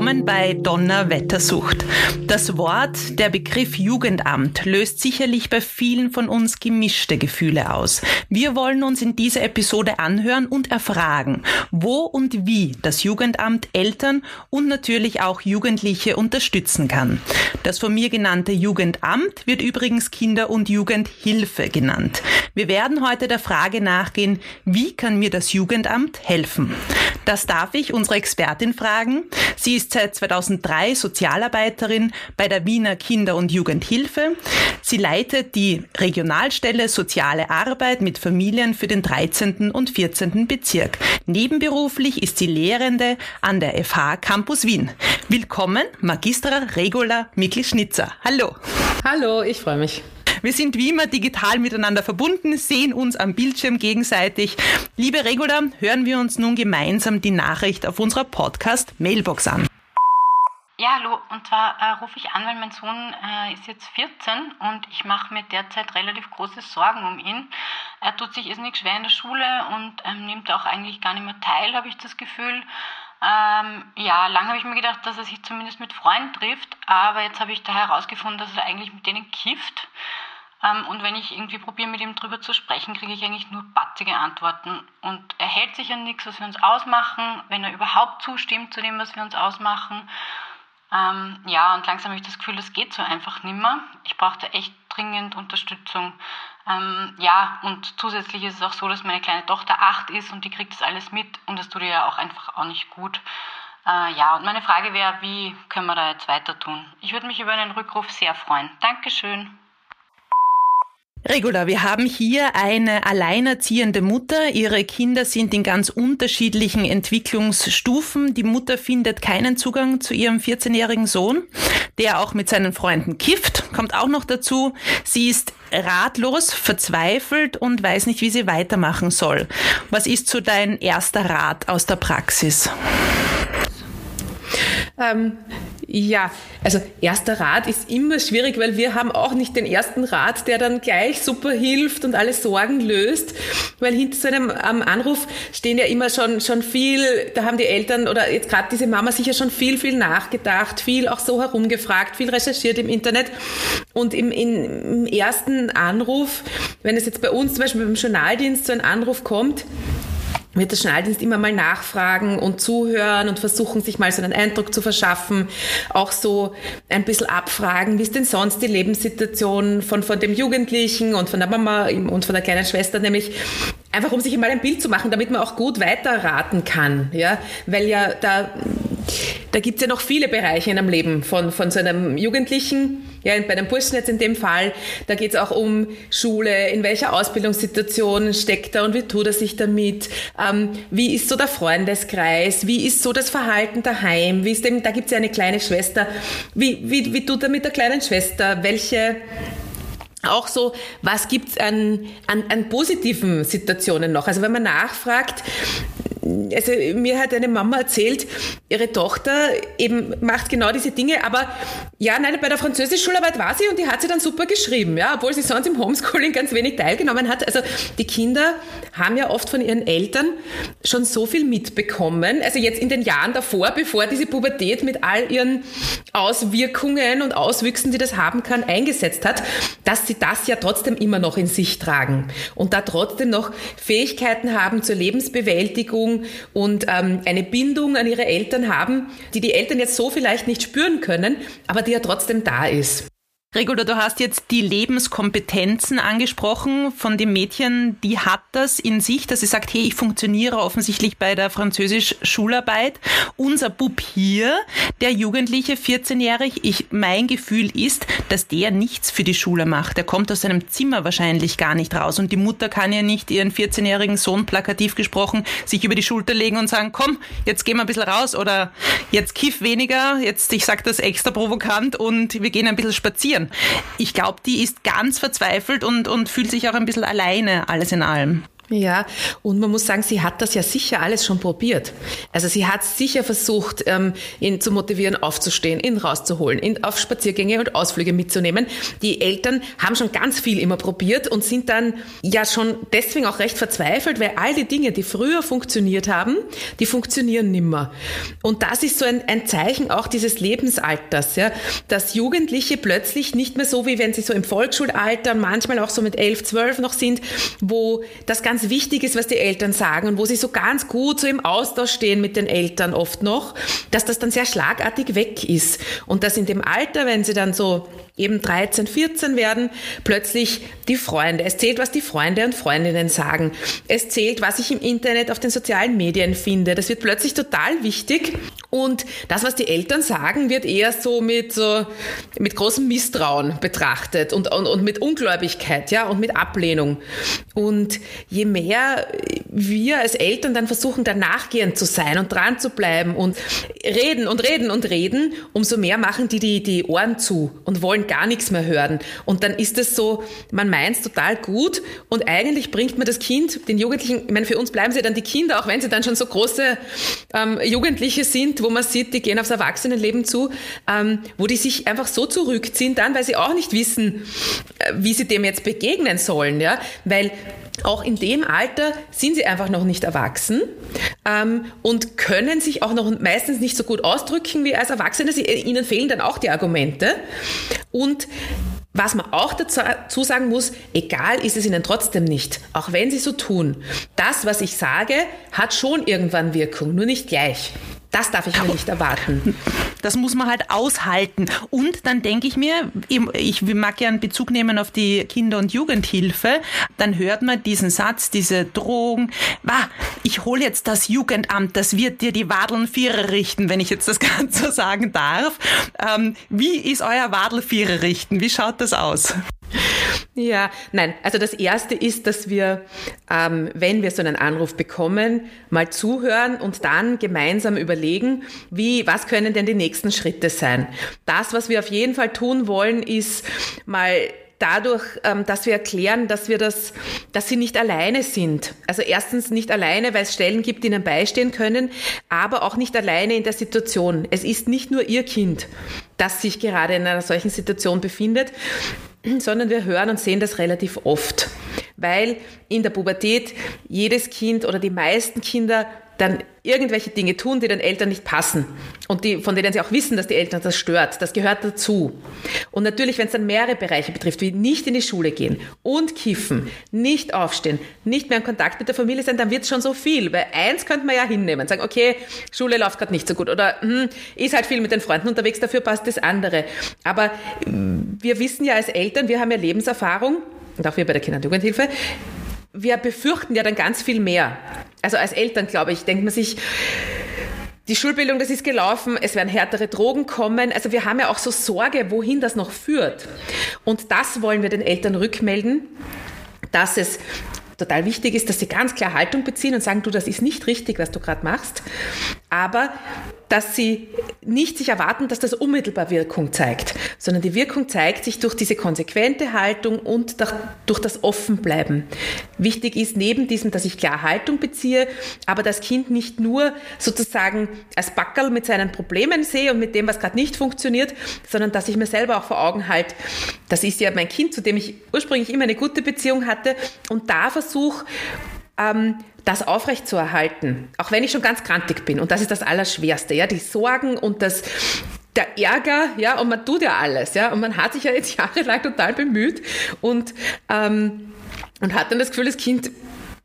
Willkommen bei Donnerwettersucht. Das Wort, der Begriff Jugendamt löst sicherlich bei vielen von uns gemischte Gefühle aus. Wir wollen uns in dieser Episode anhören und erfragen, wo und wie das Jugendamt Eltern und natürlich auch Jugendliche unterstützen kann. Das von mir genannte Jugendamt wird übrigens Kinder- und Jugendhilfe genannt. Wir werden heute der Frage nachgehen, wie kann mir das Jugendamt helfen? Das darf ich unsere Expertin fragen. Sie ist seit 2003 Sozialarbeiterin bei der Wiener Kinder- und Jugendhilfe. Sie leitet die Regionalstelle Soziale Arbeit mit Familien für den 13. und 14. Bezirk. Nebenberuflich ist sie Lehrende an der FH Campus Wien. Willkommen, Magistra Regula Mikl-Schnitzer. Hallo. Hallo, ich freue mich. Wir sind wie immer digital miteinander verbunden, sehen uns am Bildschirm gegenseitig. Liebe Regula, hören wir uns nun gemeinsam die Nachricht auf unserer Podcast-Mailbox an. Ja, hallo. Und zwar äh, rufe ich an, weil mein Sohn äh, ist jetzt 14 und ich mache mir derzeit relativ große Sorgen um ihn. Er tut sich irrsinnig schwer in der Schule und ähm, nimmt auch eigentlich gar nicht mehr teil, habe ich das Gefühl. Ähm, ja, lange habe ich mir gedacht, dass er sich zumindest mit Freunden trifft, aber jetzt habe ich da herausgefunden, dass er eigentlich mit denen kifft. Ähm, und wenn ich irgendwie probiere, mit ihm drüber zu sprechen, kriege ich eigentlich nur batzige Antworten. Und er hält sich an nichts, was wir uns ausmachen, wenn er überhaupt zustimmt zu dem, was wir uns ausmachen. Ähm, ja, und langsam habe ich das Gefühl, das geht so einfach nimmer. Ich brauchte echt dringend Unterstützung. Ähm, ja, und zusätzlich ist es auch so, dass meine kleine Tochter acht ist und die kriegt das alles mit und das tut ihr ja auch einfach auch nicht gut. Äh, ja, und meine Frage wäre, wie können wir da jetzt weiter tun? Ich würde mich über einen Rückruf sehr freuen. Dankeschön. Regula, wir haben hier eine alleinerziehende Mutter. Ihre Kinder sind in ganz unterschiedlichen Entwicklungsstufen. Die Mutter findet keinen Zugang zu ihrem 14-jährigen Sohn, der auch mit seinen Freunden kifft, kommt auch noch dazu. Sie ist ratlos, verzweifelt und weiß nicht, wie sie weitermachen soll. Was ist so dein erster Rat aus der Praxis? Ähm, ja, also erster Rat ist immer schwierig, weil wir haben auch nicht den ersten Rat, der dann gleich super hilft und alle Sorgen löst, weil hinter so einem ähm, Anruf stehen ja immer schon, schon viel, da haben die Eltern oder jetzt gerade diese Mama sicher schon viel, viel nachgedacht, viel auch so herumgefragt, viel recherchiert im Internet. Und im, im ersten Anruf, wenn es jetzt bei uns zum Beispiel beim Journaldienst so ein Anruf kommt, wird der Schnalldienst immer mal nachfragen und zuhören und versuchen, sich mal so einen Eindruck zu verschaffen. Auch so ein bisschen abfragen, wie ist denn sonst die Lebenssituation von, von dem Jugendlichen und von der Mama und von der kleinen Schwester, nämlich einfach um sich mal ein Bild zu machen, damit man auch gut weiterraten kann. Ja, weil ja da, da gibt's ja noch viele Bereiche in einem Leben von, von so einem Jugendlichen, ja, bei einem Burschen jetzt in dem Fall, da geht's auch um Schule, in welcher Ausbildungssituation steckt er und wie tut er sich damit, ähm, wie ist so der Freundeskreis, wie ist so das Verhalten daheim, wie ist dem, da gibt's ja eine kleine Schwester, wie, wie, wie tut er mit der kleinen Schwester, welche auch so, was gibt's an, an, an positiven Situationen noch? Also wenn man nachfragt, also mir hat eine Mama erzählt, ihre Tochter eben macht genau diese Dinge, aber ja, nein, bei der Französisch-Schularbeit war sie und die hat sie dann super geschrieben, ja, obwohl sie sonst im Homeschooling ganz wenig teilgenommen hat. Also die Kinder haben ja oft von ihren Eltern schon so viel mitbekommen, also jetzt in den Jahren davor, bevor diese Pubertät mit all ihren Auswirkungen und Auswüchsen, die das haben kann, eingesetzt hat, dass sie das ja trotzdem immer noch in sich tragen und da trotzdem noch Fähigkeiten haben zur Lebensbewältigung, und ähm, eine Bindung an ihre Eltern haben, die die Eltern jetzt so vielleicht nicht spüren können, aber die ja trotzdem da ist. Regula, du hast jetzt die Lebenskompetenzen angesprochen von dem Mädchen, die hat das in sich, dass sie sagt, hey, ich funktioniere offensichtlich bei der Französisch-Schularbeit. Unser Bub hier, der Jugendliche, 14-jährig, ich, mein Gefühl ist, dass der nichts für die Schule macht. Der kommt aus seinem Zimmer wahrscheinlich gar nicht raus und die Mutter kann ja nicht ihren 14-jährigen Sohn plakativ gesprochen sich über die Schulter legen und sagen, komm, jetzt gehen wir ein bisschen raus oder jetzt kiff weniger, jetzt, ich sag das extra provokant und wir gehen ein bisschen spazieren probieren. Ich glaube, die ist ganz verzweifelt und, und fühlt sich auch ein bisschen alleine, alles in allem. Ja, und man muss sagen, sie hat das ja sicher alles schon probiert. Also sie hat sicher versucht, ähm, ihn zu motivieren, aufzustehen, ihn rauszuholen, ihn auf Spaziergänge und Ausflüge mitzunehmen. Die Eltern haben schon ganz viel immer probiert und sind dann ja schon deswegen auch recht verzweifelt, weil all die Dinge, die früher funktioniert haben, die funktionieren nimmer. Und das ist so ein, ein Zeichen auch dieses Lebensalters, ja, dass Jugendliche plötzlich nicht mehr so, wie wenn sie so im Volksschulalter, manchmal auch so mit elf, zwölf noch sind, wo das Ganze ganz wichtig ist, was die Eltern sagen und wo sie so ganz gut so im Austausch stehen mit den Eltern oft noch, dass das dann sehr schlagartig weg ist. Und dass in dem Alter, wenn sie dann so eben 13, 14 werden, plötzlich die Freunde. Es zählt, was die Freunde und Freundinnen sagen. Es zählt, was ich im Internet auf den sozialen Medien finde. Das wird plötzlich total wichtig. Und das, was die Eltern sagen, wird eher so mit, so, mit großem Misstrauen betrachtet und, und, und mit Ungläubigkeit, ja, und mit Ablehnung. Und je mehr wir als Eltern dann versuchen, da nachgehend zu sein und dran zu bleiben und reden und reden und reden, umso mehr machen die die, die Ohren zu und wollen gar nichts mehr hören. Und dann ist es so, man meint es total gut und eigentlich bringt man das Kind, den Jugendlichen, ich meine, für uns bleiben sie dann die Kinder, auch wenn sie dann schon so große ähm, Jugendliche sind, wo man sieht, die gehen aufs Erwachsenenleben zu, ähm, wo die sich einfach so zurückziehen dann, weil sie auch nicht wissen, äh, wie sie dem jetzt begegnen sollen, ja, weil auch in dem Alter sind sie einfach noch nicht erwachsen ähm, und können sich auch noch meistens nicht so gut ausdrücken wie als Erwachsene. Sie, ihnen fehlen dann auch die Argumente. Und was man auch dazu sagen muss, egal ist es ihnen trotzdem nicht, auch wenn sie so tun. Das, was ich sage, hat schon irgendwann Wirkung, nur nicht gleich. Das darf ich mir nicht erwarten. Das muss man halt aushalten. Und dann denke ich mir, ich mag gerne Bezug nehmen auf die Kinder- und Jugendhilfe, dann hört man diesen Satz, diese Drohung, Wah, ich hole jetzt das Jugendamt, das wird dir die Wadeln Vierer richten, wenn ich jetzt das Ganze so sagen darf. Ähm, wie ist euer Wadelvierer richten? Wie schaut das aus? Ja, nein, also das Erste ist, dass wir, ähm, wenn wir so einen Anruf bekommen, mal zuhören und dann gemeinsam überlegen, wie, was können denn die nächsten Schritte sein. Das, was wir auf jeden Fall tun wollen, ist mal dadurch, ähm, dass wir erklären, dass wir das, dass sie nicht alleine sind. Also erstens nicht alleine, weil es Stellen gibt, die ihnen beistehen können, aber auch nicht alleine in der Situation. Es ist nicht nur ihr Kind, das sich gerade in einer solchen Situation befindet, sondern wir hören und sehen das relativ oft, weil in der Pubertät jedes Kind oder die meisten Kinder dann irgendwelche Dinge tun, die den Eltern nicht passen und die, von denen sie auch wissen, dass die Eltern das stört. Das gehört dazu. Und natürlich, wenn es dann mehrere Bereiche betrifft, wie nicht in die Schule gehen und kiffen, nicht aufstehen, nicht mehr in Kontakt mit der Familie sein, dann wird es schon so viel. Weil eins könnte man ja hinnehmen, sagen, okay, Schule läuft gerade nicht so gut oder hm, ist halt viel mit den Freunden unterwegs, dafür passt das andere. Aber wir wissen ja als Eltern, wir haben ja Lebenserfahrung und auch wir bei der Kinder- und Jugendhilfe, wir befürchten ja dann ganz viel mehr. Also als Eltern, glaube ich, denkt man sich, die Schulbildung, das ist gelaufen, es werden härtere Drogen kommen. Also wir haben ja auch so Sorge, wohin das noch führt. Und das wollen wir den Eltern rückmelden, dass es total wichtig ist, dass sie ganz klar Haltung beziehen und sagen, du, das ist nicht richtig, was du gerade machst. Aber dass sie nicht sich erwarten, dass das unmittelbar Wirkung zeigt, sondern die Wirkung zeigt sich durch diese konsequente Haltung und durch das Offenbleiben. Wichtig ist neben diesem, dass ich klar Haltung beziehe, aber das Kind nicht nur sozusagen als Backerl mit seinen Problemen sehe und mit dem, was gerade nicht funktioniert, sondern dass ich mir selber auch vor Augen halte, das ist ja mein Kind, zu dem ich ursprünglich immer eine gute Beziehung hatte und da versuche, ähm, das aufrechtzuerhalten, auch wenn ich schon ganz krantig bin. Und das ist das Allerschwerste, ja, die Sorgen und das, der Ärger, ja, und man tut ja alles, ja, und man hat sich ja jetzt jahrelang total bemüht und, ähm, und hat dann das Gefühl, das Kind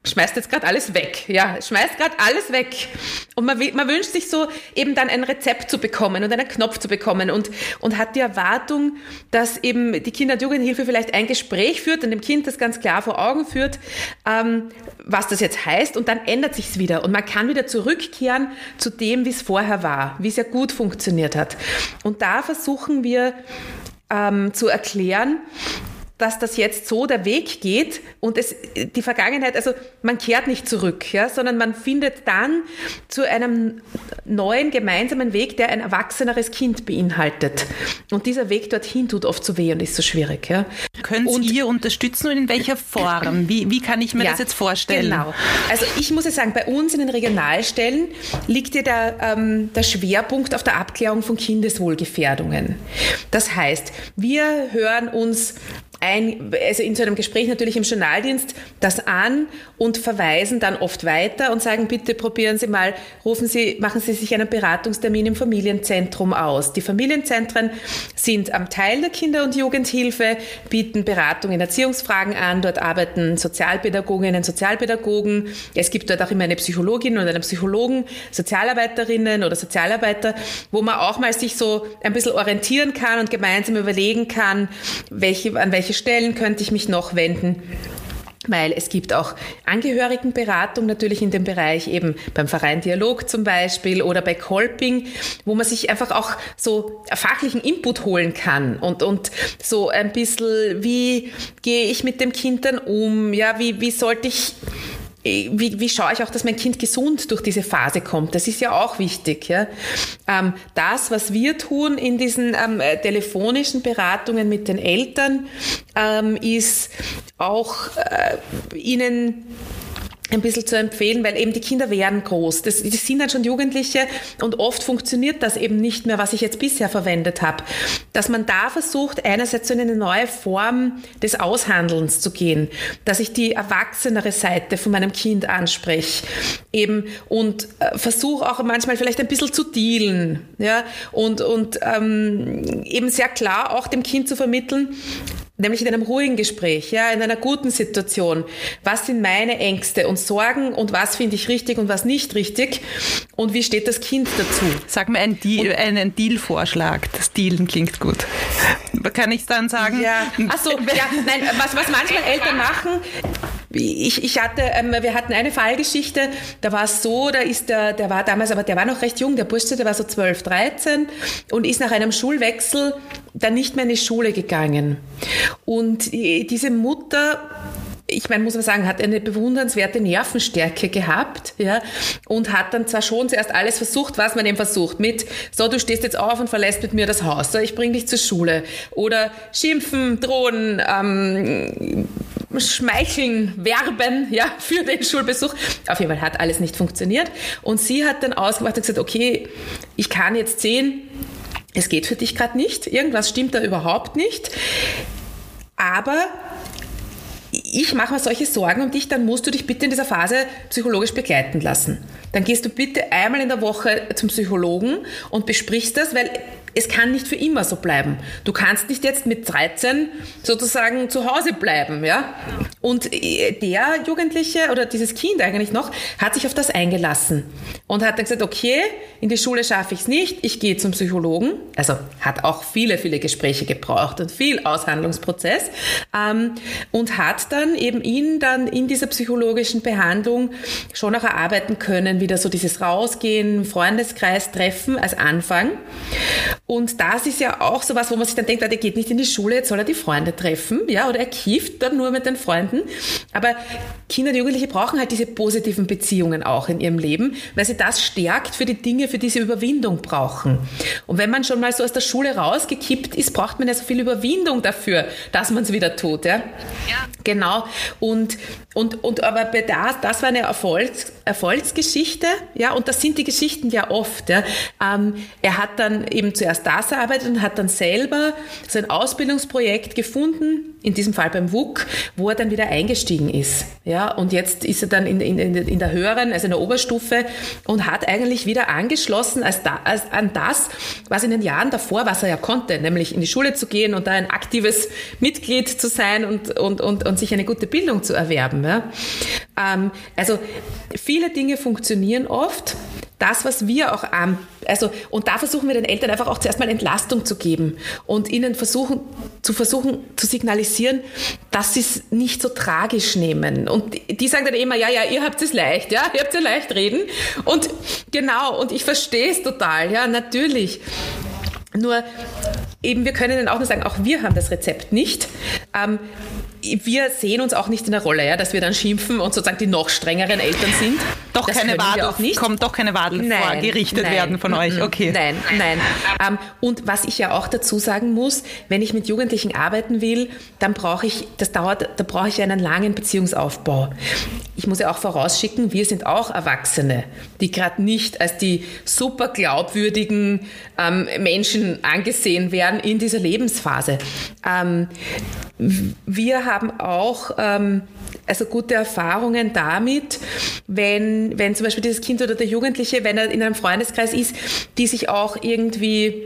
schmeißt jetzt gerade alles weg. Ja, schmeißt gerade alles weg. Und man, man wünscht sich so eben dann ein Rezept zu bekommen und einen Knopf zu bekommen und, und hat die Erwartung, dass eben die Kinder- und Jugendhilfe vielleicht ein Gespräch führt und dem Kind das ganz klar vor Augen führt, ähm, was das jetzt heißt und dann ändert sich's wieder und man kann wieder zurückkehren zu dem, wie es vorher war, wie es ja gut funktioniert hat. Und da versuchen wir ähm, zu erklären, dass das jetzt so der Weg geht und es, die Vergangenheit, also man kehrt nicht zurück, ja, sondern man findet dann zu einem neuen gemeinsamen Weg, der ein erwachseneres Kind beinhaltet. Und dieser Weg dorthin tut oft so weh und ist so schwierig. Ja. Könnt Und- ihr unterstützen und in welcher Form? Wie, wie kann ich mir Ja, das jetzt vorstellen? Genau. Also ich muss ja sagen, bei uns in den Regionalstellen liegt ja der, ähm, der Schwerpunkt auf der Abklärung von Kindeswohlgefährdungen. Das heißt, wir hören uns ein, also in so einem Gespräch natürlich im Journaldienst das an und verweisen dann oft weiter und sagen, bitte probieren Sie mal, rufen Sie, machen Sie sich einen Beratungstermin im Familienzentrum aus. Die Familienzentren sind am Teil der Kinder- und Jugendhilfe, bieten Beratung in Erziehungsfragen an. Dort arbeiten Sozialpädagoginnen, Sozialpädagogen. Es gibt dort auch immer eine Psychologin oder einen Psychologen, Sozialarbeiterinnen oder Sozialarbeiter, wo man auch mal sich so ein bisschen orientieren kann und gemeinsam überlegen kann, welche, an welche Stellen könnte ich mich noch wenden weil es gibt auch Angehörigenberatung natürlich in dem Bereich, eben beim Verein Dialog zum Beispiel oder bei Kolping, wo man sich einfach auch so fachlichen Input holen kann und, und so ein bisschen, wie gehe ich mit dem Kind dann um, ja, wie, wie sollte ich wie, wie schaue ich auch, dass mein Kind gesund durch diese Phase kommt? Das ist ja auch wichtig. Ja? Ähm, das, was wir tun in diesen ähm, äh, telefonischen Beratungen mit den Eltern, ähm, ist auch äh, ihnen ein bisschen zu empfehlen, weil eben die Kinder werden groß. Das, das sind dann schon Jugendliche und oft funktioniert das eben nicht mehr, was ich jetzt bisher verwendet habe. Dass man da versucht, einerseits so in eine neue Form des Aushandelns zu gehen, dass ich die erwachsenere Seite von meinem Kind anspreche eben und äh, versuche auch manchmal vielleicht ein bisschen zu dealen ja? und, und ähm, eben sehr klar auch dem Kind zu vermitteln, Nämlich in einem ruhigen Gespräch, ja, in einer guten Situation. Was sind meine Ängste und Sorgen und was finde ich richtig und was nicht richtig? Und wie steht das Kind dazu? Sag mir einen, Deal, einen Deal-Vorschlag. Das Dealen klingt gut. Kann ich dann sagen? Ja, ach so, ja, nein, was, was manchmal Eltern machen, ich, ich hatte, ähm, wir hatten eine Fallgeschichte, da war es so, da ist der, der war damals, aber der war noch recht jung, der Bursche, der war so 12, 13 und ist nach einem Schulwechsel dann nicht mehr in die Schule gegangen. Und diese Mutter ich meine, muss man sagen, hat eine bewundernswerte Nervenstärke gehabt, ja, und hat dann zwar schon zuerst alles versucht, was man eben versucht, mit, so, du stehst jetzt auf und verlässt mit mir das Haus, so, ich bring dich zur Schule, oder schimpfen, drohen, ähm, schmeicheln, werben, ja, für den Schulbesuch. Auf jeden Fall hat alles nicht funktioniert. Und sie hat dann ausgemacht und gesagt, okay, ich kann jetzt sehen, es geht für dich gerade nicht, irgendwas stimmt da überhaupt nicht, aber ich mache mir solche Sorgen um dich, dann musst du dich bitte in dieser Phase psychologisch begleiten lassen. Dann gehst du bitte einmal in der Woche zum Psychologen und besprichst das, weil es kann nicht für immer so bleiben. Du kannst nicht jetzt mit 13 sozusagen zu Hause bleiben, ja? Und der Jugendliche oder dieses Kind eigentlich noch hat sich auf das eingelassen und hat dann gesagt, okay, in die Schule schaffe ich es nicht, ich gehe zum Psychologen. Also hat auch viele, viele Gespräche gebraucht und viel Aushandlungsprozess ähm, und hat dann eben ihn dann in dieser psychologischen Behandlung schon auch erarbeiten können, wieder so dieses Rausgehen, Freundeskreis treffen als Anfang. Und das ist ja auch so was, wo man sich dann denkt, der geht nicht in die Schule, jetzt soll er die Freunde treffen, ja, oder er kieft dann nur mit den Freunden. Aber Kinder und Jugendliche brauchen halt diese positiven Beziehungen auch in ihrem Leben, weil sie das stärkt für die Dinge, für die sie Überwindung brauchen. Und wenn man schon mal so aus der Schule rausgekippt ist, braucht man ja so viel Überwindung dafür, dass man es wieder tut, ja. Ja. Genau. Und, und, und aber bei das, das war eine Erfolgs, Erfolgsgeschichte, ja, und das sind die Geschichten ja oft. Ja. Ähm, er hat dann eben zuerst das erarbeitet und hat dann selber so ein Ausbildungsprojekt gefunden, in diesem Fall beim WUK, wo er dann wieder eingestiegen ist. Ja, und jetzt ist er dann in, in, in der höheren, also in der Oberstufe und hat eigentlich wieder angeschlossen als da, als an das, was in den Jahren davor, was er ja konnte, nämlich in die Schule zu gehen und da ein aktives Mitglied zu sein und, und, und, und sich eine gute Bildung zu erwerben. Ja. Ähm, also viele Dinge funktionieren oft. Das, was wir auch am, also, und da versuchen wir den Eltern einfach auch zuerst mal Entlastung zu geben und ihnen versuchen, zu versuchen zu signalisieren, dass sie es nicht so tragisch nehmen. Und die sagen dann immer, ja, ja, ihr habt es leicht, ja, ihr habt ja leicht reden. Und genau, und ich verstehe es total, ja, natürlich. Nur eben, wir können Ihnen auch nur sagen, auch wir haben das Rezept nicht. Ähm, wir sehen uns auch nicht in der Rolle, ja, dass wir dann schimpfen und sozusagen die noch strengeren Eltern sind. Doch das keine Wadel, nicht. kommt doch keine Wadel nein, vorgerichtet nein, werden von euch. Okay. Nein, nein. Ähm, und was ich ja auch dazu sagen muss, wenn ich mit Jugendlichen arbeiten will, dann brauche ich, das dauert, da brauche ich einen langen Beziehungsaufbau. Ich muss ja auch vorausschicken, wir sind auch Erwachsene, die gerade nicht als die super glaubwürdigen ähm, Menschen angesehen werden in dieser Lebensphase. Ähm, wir haben auch ähm, also gute Erfahrungen damit, wenn, wenn zum Beispiel dieses Kind oder der Jugendliche, wenn er in einem Freundeskreis ist, die sich auch irgendwie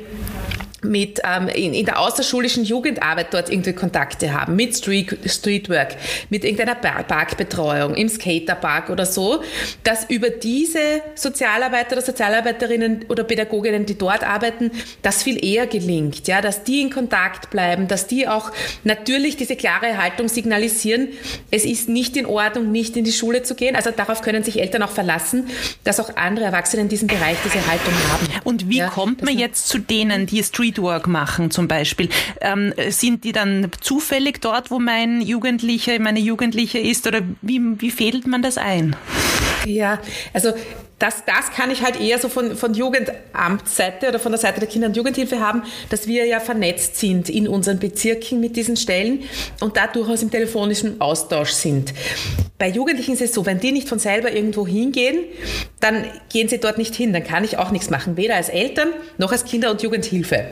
mit ähm, in, in der außerschulischen Jugendarbeit dort irgendwie Kontakte haben, mit Street, Streetwork, mit irgendeiner Parkbetreuung im Skaterpark oder so, dass über diese Sozialarbeiter oder Sozialarbeiterinnen oder Pädagoginnen, die dort arbeiten, das viel eher gelingt, ja, dass die in Kontakt bleiben, dass die auch natürlich diese klare Haltung signalisieren, es ist nicht in Ordnung, nicht in die Schule zu gehen. Also darauf können sich Eltern auch verlassen, dass auch andere Erwachsene in diesem Bereich diese Haltung haben. Und wie ja, kommt man jetzt zu denen, die Street Streetwork machen zum Beispiel. Ähm, sind die dann zufällig dort, wo mein Jugendlicher, meine Jugendliche ist oder wie, wie fädelt man das ein? Ja, also das, das kann ich halt eher so von, von Jugendamtsseite oder von der Seite der Kinder- und Jugendhilfe haben, dass wir ja vernetzt sind in unseren Bezirken mit diesen Stellen und da durchaus im telefonischen Austausch sind. Bei Jugendlichen ist es so, wenn die nicht von selber irgendwo hingehen, dann gehen sie dort nicht hin. Dann kann ich auch nichts machen, weder als Eltern noch als Kinder- und Jugendhilfe,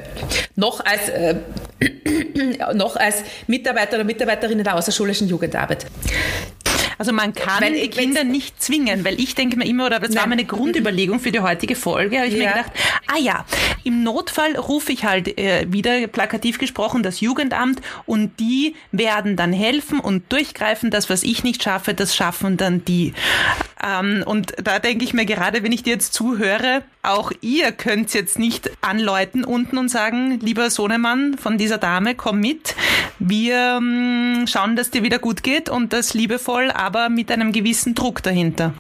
noch als, äh, noch als Mitarbeiter oder Mitarbeiterin in der außerschulischen Jugendarbeit. Also man kann weil, die Kinder nicht zwingen, weil ich denke mir immer, oder das Nein. war meine Grundüberlegung für die heutige Folge, habe ich ja. mir gedacht, ah ja, im Notfall rufe ich halt äh, wieder plakativ gesprochen das Jugendamt und die werden dann helfen und durchgreifen. Das, was ich nicht schaffe, das schaffen dann die. Ähm, und da denke ich mir gerade, wenn ich dir jetzt zuhöre, auch ihr könnt jetzt nicht anläuten unten und sagen, lieber Sohnemann von dieser Dame, komm mit. Wir ähm, schauen, dass dir wieder gut geht und das liebevoll, aber mit einem gewissen Druck dahinter.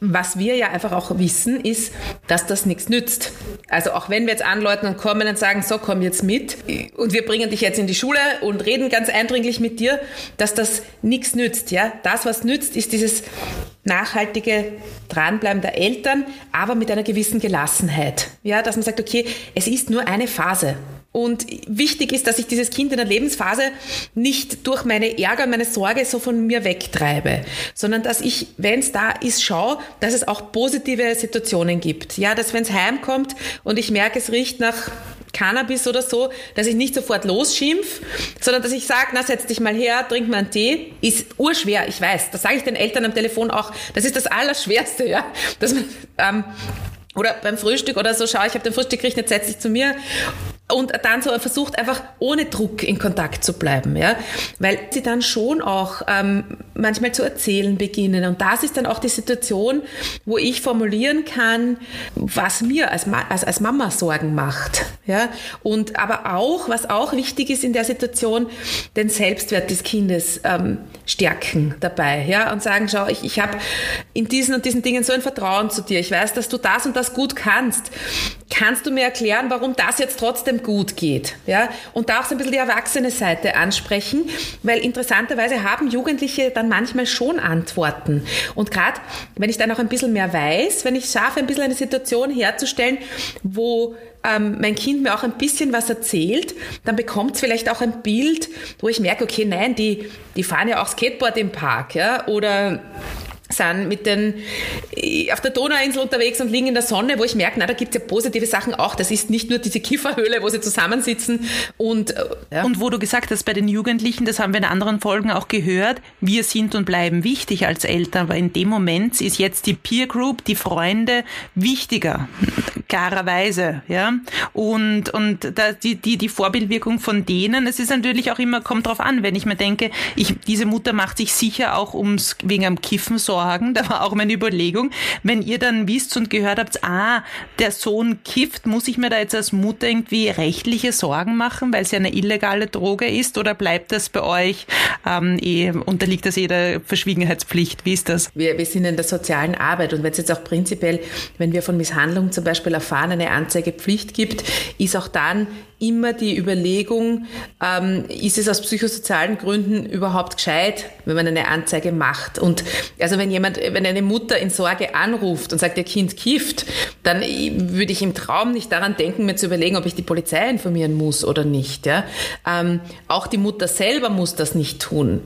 Was wir ja einfach auch wissen, ist, dass das nichts nützt. Also auch wenn wir jetzt anläuten und kommen und sagen, so komm jetzt mit und wir bringen dich jetzt in die Schule und reden ganz eindringlich mit dir, dass das nichts nützt. Ja, das was nützt, ist dieses nachhaltige Dranbleiben der Eltern, aber mit einer gewissen Gelassenheit. Ja, dass man sagt, okay, es ist nur eine Phase. Und wichtig ist, dass ich dieses Kind in der Lebensphase nicht durch meine Ärger meine Sorge so von mir wegtreibe, sondern dass ich, wenn es da ist, schaue, dass es auch positive Situationen gibt. Ja, dass wenn es heimkommt und ich merke, es riecht nach Cannabis oder so, dass ich nicht sofort losschimpf, sondern dass ich sage, na setz dich mal her, trink mal einen Tee, ist urschwer, ich weiß. Das sage ich den Eltern am Telefon auch. Das ist das Allerschwerste, ja. Dass man, ähm, oder beim Frühstück oder so, schau, ich habe den Frühstück gekriegt, jetzt setz dich zu mir und dann so versucht einfach ohne Druck in Kontakt zu bleiben, ja, weil sie dann schon auch ähm, manchmal zu erzählen beginnen. Und das ist dann auch die Situation, wo ich formulieren kann, was mir als, Ma als, als Mama Sorgen macht, ja, und aber auch, was auch wichtig ist in der Situation, den Selbstwert des Kindes ähm, stärken dabei, ja, und sagen, schau, ich, ich habe in diesen und diesen Dingen so ein Vertrauen zu dir, ich weiß, dass du das und das gut kannst, kannst du mir erklären, warum das jetzt trotzdem gut geht. Ja? Und da auch so ein bisschen die erwachsene Seite ansprechen, weil interessanterweise haben Jugendliche dann manchmal schon Antworten. Und gerade wenn ich dann auch ein bisschen mehr weiß, wenn ich schaffe, ein bisschen eine Situation herzustellen, wo ähm, mein Kind mir auch ein bisschen was erzählt, dann bekommt es vielleicht auch ein Bild, wo ich merke, okay, nein, die, die fahren ja auch Skateboard im Park, ja, oder sind mit den äh, auf der Donauinsel unterwegs und liegen in der Sonne, wo ich merke, na, da gibt's ja positive Sachen auch. Das ist nicht nur diese Kieferhöhle, wo sie zusammensitzen und äh, ja. Und wo du gesagt hast, bei den Jugendlichen, das haben wir in anderen Folgen auch gehört, wir sind und bleiben wichtig als Eltern, aber in dem Moment ist jetzt die Peer Group, die Freunde wichtiger, klarerweise, ja. Und, und da, die, die, die Vorbildwirkung von denen, es ist natürlich auch immer, kommt drauf an, wenn ich mir denke, ich, diese Mutter macht sich sicher auch ums, wegen am Kiffen Sorgen Sorgen, da war auch meine Überlegung, wenn ihr dann wisst und gehört habt, ah, der Sohn kifft, muss ich mir da jetzt als Mutter irgendwie rechtliche Sorgen machen, weil es ja eine illegale Droge ist oder bleibt das bei euch, ähm, eh, unterliegt das jeder Verschwiegenheitspflicht? Wie ist das? Wir, wir sind in der sozialen Arbeit und wenn es jetzt auch prinzipiell, wenn wir von Misshandlung zum Beispiel erfahren, eine Anzeigepflicht gibt, ist auch dann immer die Überlegung, ähm, ist es aus psychosozialen Gründen überhaupt gescheit, wenn man eine Anzeige macht? Und also wenn jemand, wenn eine Mutter in Sorge anruft und sagt, ihr Kind kifft, dann würde ich im Traum nicht daran denken, mir zu überlegen, ob ich die Polizei informieren muss oder nicht. Ja? Ähm, auch die Mutter selber muss das nicht tun.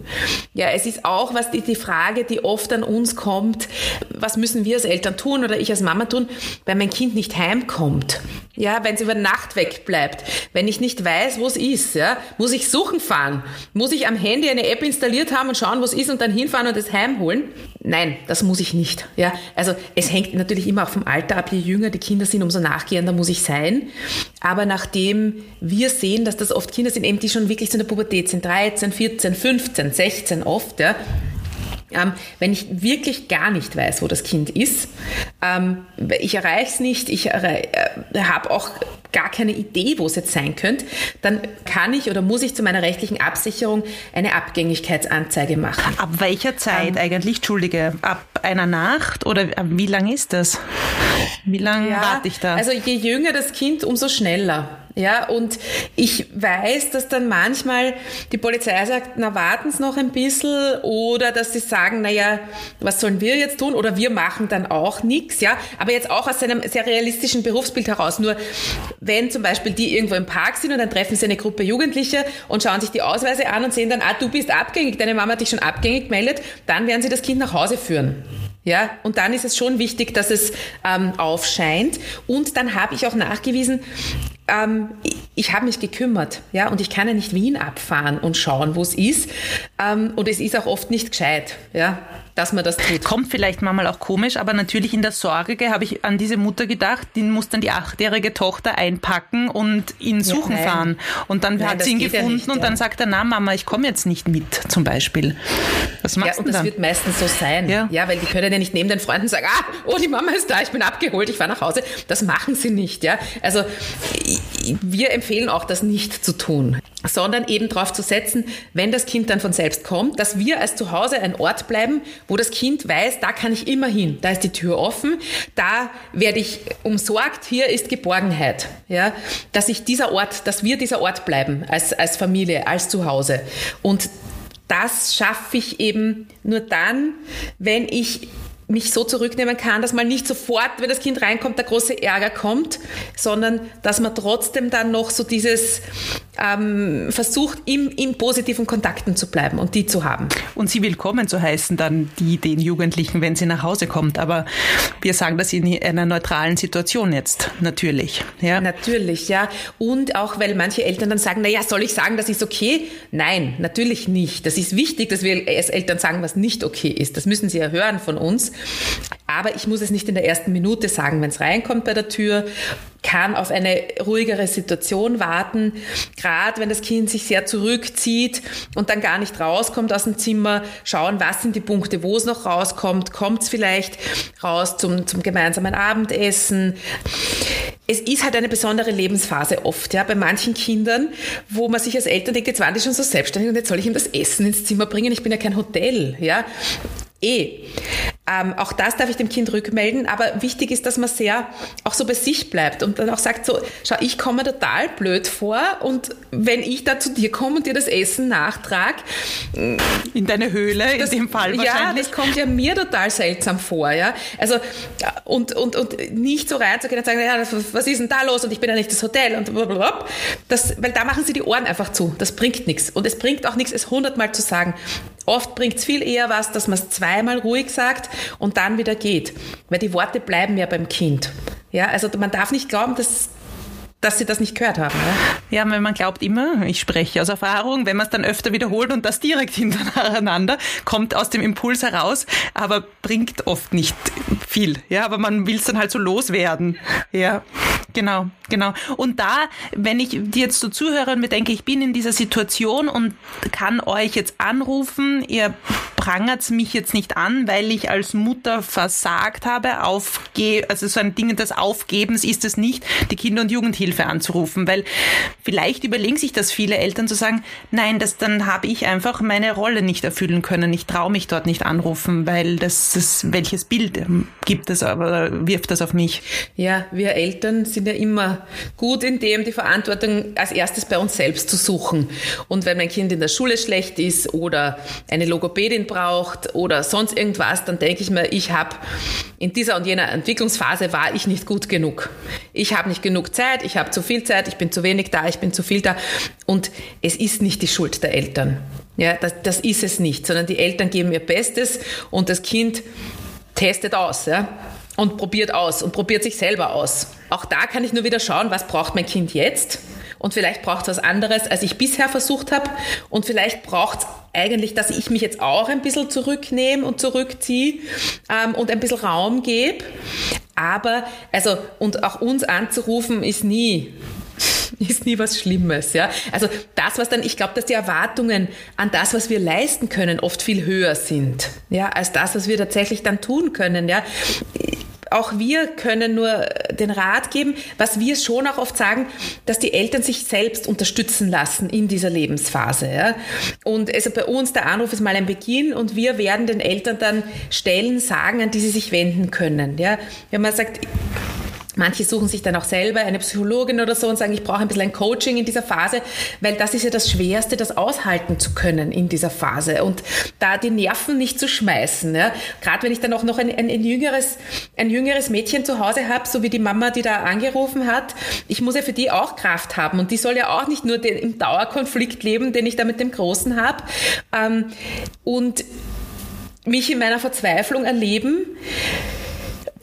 Ja, es ist auch was die, die Frage, die oft an uns kommt, was müssen wir als Eltern tun oder ich als Mama tun, wenn mein Kind nicht heimkommt. Ja, wenn es über Nacht wegbleibt, wenn ich nicht weiß, wo es ist, ja, muss ich suchen fahren, muss ich am Handy eine App installiert haben und schauen, wo es ist und dann hinfahren und es heimholen? Nein, das muss ich nicht. Ja, also es hängt natürlich immer auch vom Alter ab. Je jünger die Kinder sind, umso nachgehender muss ich sein. Aber nachdem wir sehen, dass das oft Kinder sind, eben die schon wirklich zu der Pubertät sind, 13, 14, 15, 16 oft, ja, ähm, wenn ich wirklich gar nicht weiß, wo das Kind ist, ähm, ich erreiche es nicht, ich äh, habe auch gar keine Idee, wo es jetzt sein könnte, dann kann ich oder muss ich zu meiner rechtlichen Absicherung eine Abgängigkeitsanzeige machen. Ab welcher Zeit ähm, eigentlich? Entschuldige, ab einer Nacht oder wie lang ist das? Wie lange ja, warte ich da? Also je jünger das Kind, umso schneller. Ja, und ich weiß, dass dann manchmal die Polizei sagt, na warten Sie noch ein bisschen oder dass sie sagen, na ja, was sollen wir jetzt tun oder wir machen dann auch nichts, ja, aber jetzt auch aus einem sehr realistischen Berufsbild heraus. Nur wenn zum Beispiel die irgendwo im Park sind und dann treffen sie eine Gruppe Jugendliche und schauen sich die Ausweise an und sehen dann, ah, du bist abgängig, deine Mama hat dich schon abgängig gemeldet, dann werden sie das Kind nach Hause führen. Ja, und dann ist es schon wichtig, dass es ähm, aufscheint. Und dann habe ich auch nachgewiesen, ähm, ich, habe mich gekümmert, ja, und ich kann ja nicht Wien abfahren und schauen, wo es ist. Ähm, und es ist auch oft nicht gescheit, ja dass man das tut. Kommt vielleicht manchmal auch komisch, aber natürlich in der Sorge habe ich an diese Mutter gedacht, die muss dann die achtjährige Tochter einpacken und ihn suchen ja, fahren. Und dann nein, hat sie ihn gefunden ja nicht, und dann sagt er, na Mama, ich komme jetzt nicht mit, zum Beispiel. Was machst ja, und das dann? wird meistens so sein. Ja. ja, weil die können ja nicht neben den Freunden sagen, ah, oh, die Mama ist da, ich bin abgeholt, ich fahre nach Hause. Das machen sie nicht, ja. Also wir empfehlen auch, das nicht zu tun, sondern eben darauf zu setzen, wenn das Kind dann von selbst kommt, dass wir als Zuhause ein Ort bleiben, wo das Kind weiß, da kann ich immer hin, da ist die Tür offen, da werde ich umsorgt, hier ist Geborgenheit. Ja? Dass ich dieser Ort, dass wir dieser Ort bleiben als, als Familie, als Zuhause. Und das schaffe ich eben nur dann, wenn ich mich so zurücknehmen kann, dass man nicht sofort, wenn das Kind reinkommt, der große Ärger kommt, sondern dass man trotzdem dann noch so dieses ähm, versucht, im, in positiven Kontakten zu bleiben und die zu haben. Und sie willkommen zu heißen, dann die den Jugendlichen, wenn sie nach Hause kommt. Aber wir sagen das in einer neutralen Situation jetzt, natürlich. Ja. Natürlich, ja. Und auch, weil manche Eltern dann sagen, na ja, soll ich sagen, das ist okay? Nein, natürlich nicht. Das ist wichtig, dass wir als Eltern sagen, was nicht okay ist. Das müssen sie ja hören von uns. Aber ich muss es nicht in der ersten Minute sagen, wenn es reinkommt bei der Tür kann auf eine ruhigere Situation warten. Gerade wenn das Kind sich sehr zurückzieht und dann gar nicht rauskommt aus dem Zimmer, schauen, was sind die Punkte, wo es noch rauskommt. Kommt es vielleicht raus zum, zum gemeinsamen Abendessen? Es ist halt eine besondere Lebensphase oft, ja, bei manchen Kindern, wo man sich als Eltern denkt, jetzt waren die schon so selbstständig und jetzt soll ich ihm das Essen ins Zimmer bringen. Ich bin ja kein Hotel, ja. Eh. Ähm, auch das darf ich dem Kind rückmelden, aber wichtig ist, dass man sehr auch so bei sich bleibt und dann auch sagt so, schau, ich komme total blöd vor und wenn ich da zu dir komme und dir das Essen nachtrag, mm, in deine Höhle das, in dem Fall wahrscheinlich. Ja, das kommt ja mir total seltsam vor, ja. Also und und und nicht so reinzugehen und sagen, ja, was ist denn da los und ich bin ja nicht das Hotel und blablabla. das, weil da machen sie die Ohren einfach zu. Das bringt nichts und es bringt auch nichts, es hundertmal zu sagen. Oft bringt es viel eher was, dass man es zweimal ruhig sagt und dann wieder geht. Weil die Worte bleiben ja beim Kind. Ja, also man darf nicht glauben, dass dass sie das nicht gehört haben. Ja, ja man glaubt immer, ich spreche aus Erfahrung, wenn man es dann öfter wiederholt und das direkt hintereinander, kommt aus dem Impuls heraus, aber bringt oft nicht viel. Ja, aber man will es dann halt so loswerden. Ja. Genau, genau. Und da, wenn ich dir jetzt so zuhöre und mir denke, ich bin in dieser Situation und kann euch jetzt anrufen, ihr prangert mich jetzt nicht an, weil ich als Mutter versagt habe, aufge also so ein Ding des Aufgebens ist es nicht, die Kinder- und Jugendhilfe anzurufen, weil vielleicht überlegen sich das viele Eltern zu sagen, nein, das, dann habe ich einfach meine Rolle nicht erfüllen können, ich traue mich dort nicht anrufen, weil das, das welches Bild gibt es aber, wirft das auf mich? Ja, wir Eltern sind ja immer gut in dem, die Verantwortung als erstes bei uns selbst zu suchen. Und wenn mein Kind in der Schule schlecht ist oder eine Logopädin braucht oder sonst irgendwas, dann denke ich mir, ich habe in dieser und jener Entwicklungsphase war ich nicht gut genug. Ich habe nicht genug Zeit, ich habe zu viel Zeit, ich bin zu wenig da, ich bin zu viel da. Und es ist nicht die Schuld der Eltern. Ja, das, das ist es nicht, sondern die Eltern geben ihr Bestes und das Kind testet aus. Ja? und probiert aus und probiert sich selber aus. Auch da kann ich nur wieder schauen, was braucht mein Kind jetzt und vielleicht braucht es was anderes, als ich bisher versucht habe und vielleicht braucht es eigentlich, dass ich mich jetzt auch ein bisschen zurücknehme und zurückziehe ähm, und ein bisschen Raum gebe. Aber, also, und auch uns anzurufen ist nie ist nie was Schlimmes, ja. Also das, was dann, ich glaube, dass die Erwartungen an das, was wir leisten können, oft viel höher sind, ja, als das, was wir tatsächlich dann tun können, ja auch wir können nur den Rat geben, was wir schon auch oft sagen, dass die Eltern sich selbst unterstützen lassen in dieser Lebensphase. Ja? Und also bei uns der Anruf ist mal ein Beginn und wir werden den Eltern dann Stellen sagen, an die sie sich wenden können. Ja? Wenn man sagt, Manche suchen sich dann auch selber eine Psychologin oder so und sagen, ich brauche ein bisschen ein Coaching in dieser Phase, weil das ist ja das Schwerste, das aushalten zu können in dieser Phase und da die Nerven nicht zu schmeißen. Ja. Gerade wenn ich dann auch noch ein, ein, ein, jüngeres, ein jüngeres Mädchen zu Hause habe, so wie die Mama, die da angerufen hat, ich muss ja für die auch Kraft haben und die soll ja auch nicht nur den, im Dauerkonflikt leben, den ich da mit dem Großen habe. Ähm, und mich in meiner Verzweiflung erleben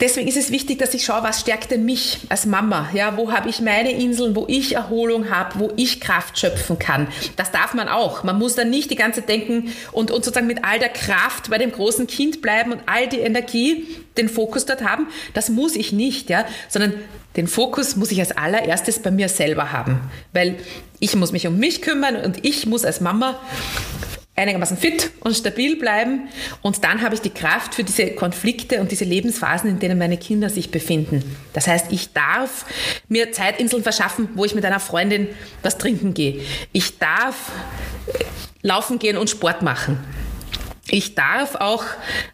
deswegen ist es wichtig, dass ich schaue, was stärkt denn mich als Mama? Ja, wo habe ich meine Inseln, wo ich Erholung habe, wo ich Kraft schöpfen kann? Das darf man auch. Man muss dann nicht die ganze denken und, und sozusagen mit all der Kraft bei dem großen Kind bleiben und all die Energie, den Fokus dort haben. Das muss ich nicht, ja, sondern den Fokus muss ich als allererstes bei mir selber haben, weil ich muss mich um mich kümmern und ich muss als Mama einigermaßen fit und stabil bleiben. Und dann habe ich die Kraft für diese Konflikte und diese Lebensphasen, in denen meine Kinder sich befinden. Das heißt, ich darf mir Zeitinseln verschaffen, wo ich mit einer Freundin was trinken gehe. Ich darf äh, laufen gehen und Sport machen. Ich darf auch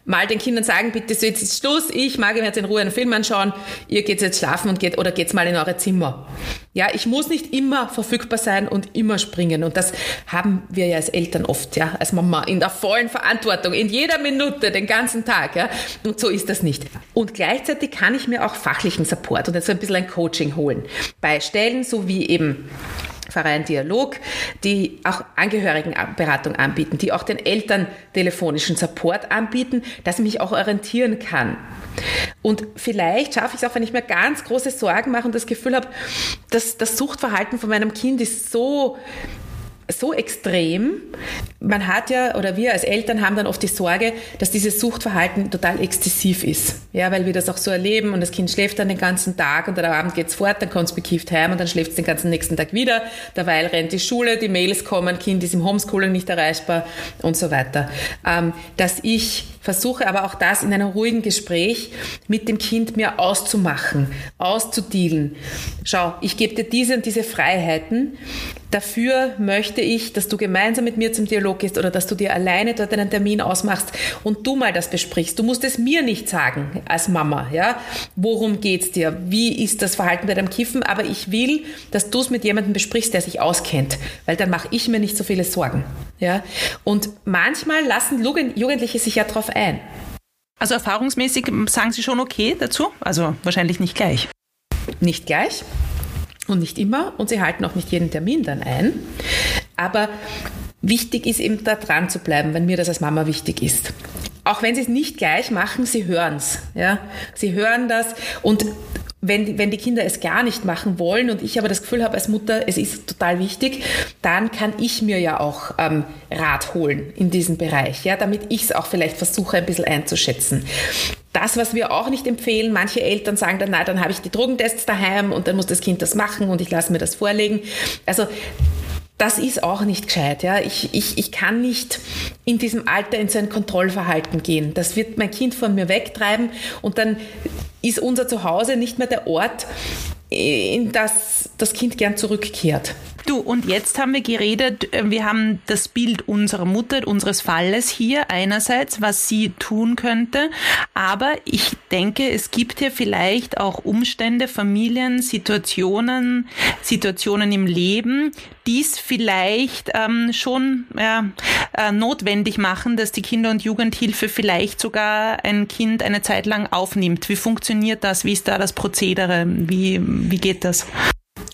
mal den Kindern sagen, bitte so jetzt ist Schluss, ich mag mir jetzt in Ruhe einen Film anschauen, ihr geht jetzt schlafen und geht oder geht's mal in eure Zimmer. Ja, ich muss nicht immer verfügbar sein und immer springen und das haben wir ja als Eltern oft, ja, als Mama in der vollen Verantwortung, in jeder Minute, den ganzen Tag, ja. Und so ist das nicht. Und gleichzeitig kann ich mir auch fachlichen Support und jetzt so ein bisschen ein Coaching holen. Bei Stellen, so wie eben Verein Dialog, die auch Angehörigenberatung anbieten, die auch den Eltern telefonischen Support anbieten, dass ich mich auch orientieren kann. Und vielleicht schaffe ich es auch, wenn ich mir ganz große Sorgen mache und das Gefühl habe, dass das Suchtverhalten von meinem Kind ist so so extrem. Man hat ja, oder wir als Eltern haben dann oft die Sorge, dass dieses Suchtverhalten total exzessiv ist. Ja, weil wir das auch so erleben und das Kind schläft dann den ganzen Tag und am Abend geht's fort, dann kommt's bekifft heim und dann schläft es den ganzen nächsten Tag wieder. Derweil rennt die Schule, die Mails kommen, Kind ist im Homeschooling nicht erreichbar und so weiter. Ähm, dass ich versuche aber auch das in einem ruhigen Gespräch mit dem Kind mir auszumachen, auszudealen. Schau, ich gebe dir diese und diese Freiheiten. Dafür möchte ich, dass du gemeinsam mit mir zum Dialog gehst oder dass du dir alleine dort einen Termin ausmachst und du mal das besprichst. Du musst es mir nicht sagen als Mama, ja. Worum geht's dir? Wie ist das Verhalten bei deinem Kiffen? Aber ich will, dass du es mit jemandem besprichst, der sich auskennt, weil dann mache ich mir nicht so viele Sorgen, ja. Und manchmal lassen Jugendliche sich ja darauf ein. Also erfahrungsmäßig sagen Sie schon okay dazu? Also wahrscheinlich nicht gleich. Nicht gleich und nicht immer und sie halten auch nicht jeden Termin dann ein. Aber wichtig ist eben da dran zu bleiben, wenn mir das als Mama wichtig ist. Auch wenn sie es nicht gleich machen, sie hören es. Ja? Sie hören das und wenn, wenn die Kinder es gar nicht machen wollen und ich aber das Gefühl habe als Mutter, es ist total wichtig, dann kann ich mir ja auch ähm, Rat holen in diesem Bereich, ja, damit ich es auch vielleicht versuche ein bisschen einzuschätzen. Das, was wir auch nicht empfehlen, manche Eltern sagen dann, na, dann habe ich die Drogentests daheim und dann muss das Kind das machen und ich lasse mir das vorlegen. Also das ist auch nicht gescheit. Ja. Ich, ich, ich kann nicht in diesem Alter in so ein Kontrollverhalten gehen. Das wird mein Kind von mir wegtreiben und dann ist unser Zuhause nicht mehr der Ort, in das das Kind gern zurückkehrt. Du, und jetzt haben wir geredet, äh, wir haben das Bild unserer Mutter, unseres Falles hier einerseits, was sie tun könnte, aber ich denke, es gibt ja vielleicht auch Umstände, Familien, Situationen, Situationen im Leben, die es vielleicht ähm, schon ja, äh, notwendig machen, dass die Kinder- und Jugendhilfe vielleicht sogar ein Kind eine Zeit lang aufnimmt. Wie funktioniert das? Wie ist da das Prozedere? Wie, wie geht das?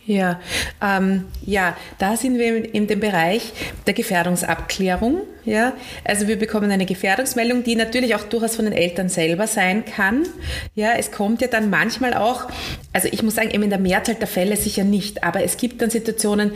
Ja, ähm, ja, da sind wir in dem Bereich der Gefährdungsabklärung. Ja, also wir bekommen eine Gefährdungsmeldung, die natürlich auch durchaus von den Eltern selber sein kann. Ja, es kommt ja dann manchmal auch, also ich muss sagen, eben in der Mehrzahl der Fälle sicher nicht, aber es gibt dann Situationen,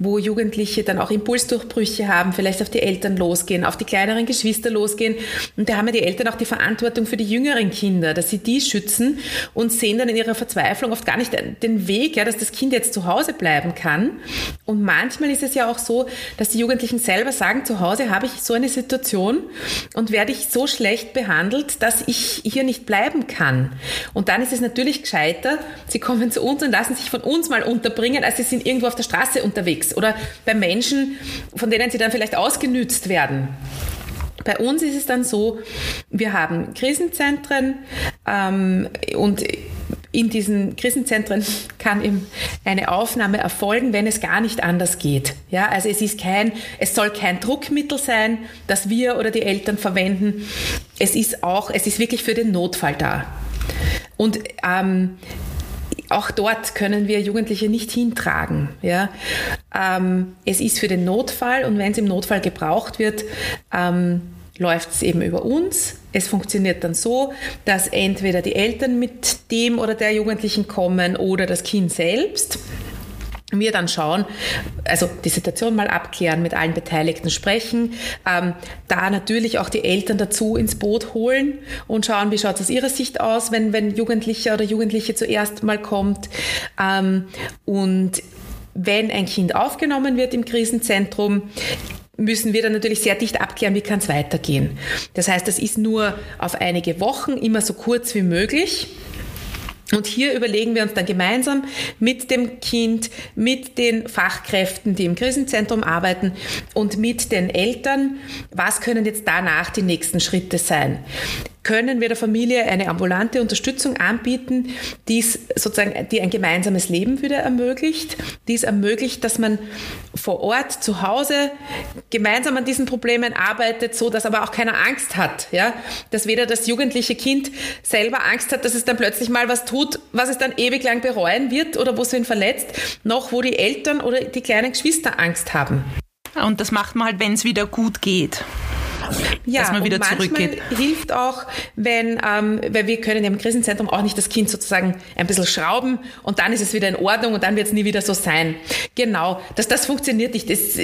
wo Jugendliche dann auch Impulsdurchbrüche haben, vielleicht auf die Eltern losgehen, auf die kleineren Geschwister losgehen. Und da haben ja die Eltern auch die Verantwortung für die jüngeren Kinder, dass sie die schützen und sehen dann in ihrer Verzweiflung oft gar nicht den Weg, ja, dass das Kind jetzt zu Hause bleiben kann. Und manchmal ist es ja auch so, dass die Jugendlichen selber sagen, zu Hause habe ich ich so eine Situation und werde ich so schlecht behandelt, dass ich hier nicht bleiben kann. Und dann ist es natürlich gescheiter, sie kommen zu uns und lassen sich von uns mal unterbringen, als sie sind irgendwo auf der Straße unterwegs oder bei Menschen, von denen sie dann vielleicht ausgenützt werden. Bei uns ist es dann so, wir haben Krisenzentren ähm, und in diesen Krisenzentren kann eben eine Aufnahme erfolgen, wenn es gar nicht anders geht. Ja, also es ist kein, es soll kein Druckmittel sein, das wir oder die Eltern verwenden. Es ist auch, es ist wirklich für den Notfall da. Und ähm, auch dort können wir Jugendliche nicht hintragen. Ja? Ähm, es ist für den Notfall und wenn es im Notfall gebraucht wird, ähm, läuft es eben über uns. Es funktioniert dann so, dass entweder die Eltern mit dem oder der Jugendlichen kommen oder das Kind selbst wir dann schauen, also die Situation mal abklären, mit allen Beteiligten sprechen, ähm, da natürlich auch die Eltern dazu ins Boot holen und schauen, wie schaut es aus ihrer Sicht aus, wenn, wenn Jugendlicher oder Jugendliche zuerst mal kommt. Ähm, und wenn ein Kind aufgenommen wird im Krisenzentrum, müssen wir dann natürlich sehr dicht abklären, wie kann es weitergehen. Das heißt, das ist nur auf einige Wochen, immer so kurz wie möglich. Und hier überlegen wir uns dann gemeinsam mit dem Kind, mit den Fachkräften, die im Krisenzentrum arbeiten und mit den Eltern, was können jetzt danach die nächsten Schritte sein können wir der Familie eine ambulante Unterstützung anbieten, die sozusagen, die ein gemeinsames Leben wieder ermöglicht, die es ermöglicht, dass man vor Ort zu Hause gemeinsam an diesen Problemen arbeitet, so dass aber auch keiner Angst hat, ja, dass weder das jugendliche Kind selber Angst hat, dass es dann plötzlich mal was tut, was es dann ewig lang bereuen wird oder wo es ihn verletzt, noch wo die Eltern oder die kleinen Geschwister Angst haben. Und das macht man halt, wenn es wieder gut geht ja, dass man wieder zurückgeht. hilft auch, wenn, ähm, weil wir können im Krisenzentrum auch nicht das Kind sozusagen ein bisschen schrauben und dann ist es wieder in Ordnung und dann wird es nie wieder so sein. Genau, dass das funktioniert nicht. Das,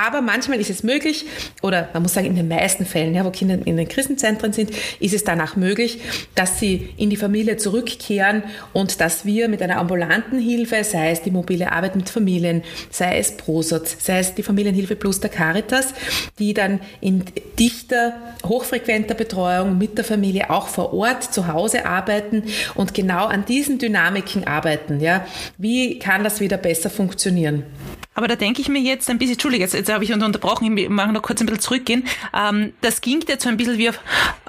aber manchmal ist es möglich, oder man muss sagen, in den meisten Fällen, ja, wo Kinder in den Krisenzentren sind, ist es danach möglich, dass sie in die Familie zurückkehren und dass wir mit einer ambulanten Hilfe, sei es die mobile Arbeit mit Familien, sei es Prosot, sei es die Familienhilfe plus der Caritas, die dann in dichter, hochfrequenter Betreuung mit der Familie auch vor Ort zu Hause arbeiten und genau an diesen Dynamiken arbeiten. Ja. Wie kann das wieder besser funktionieren? Aber da denke ich mir jetzt ein bisschen, Entschuldige, jetzt, jetzt habe ich unterbrochen, ich mache noch kurz ein bisschen zurückgehen. Ähm, das ging jetzt so ein bisschen wie auf,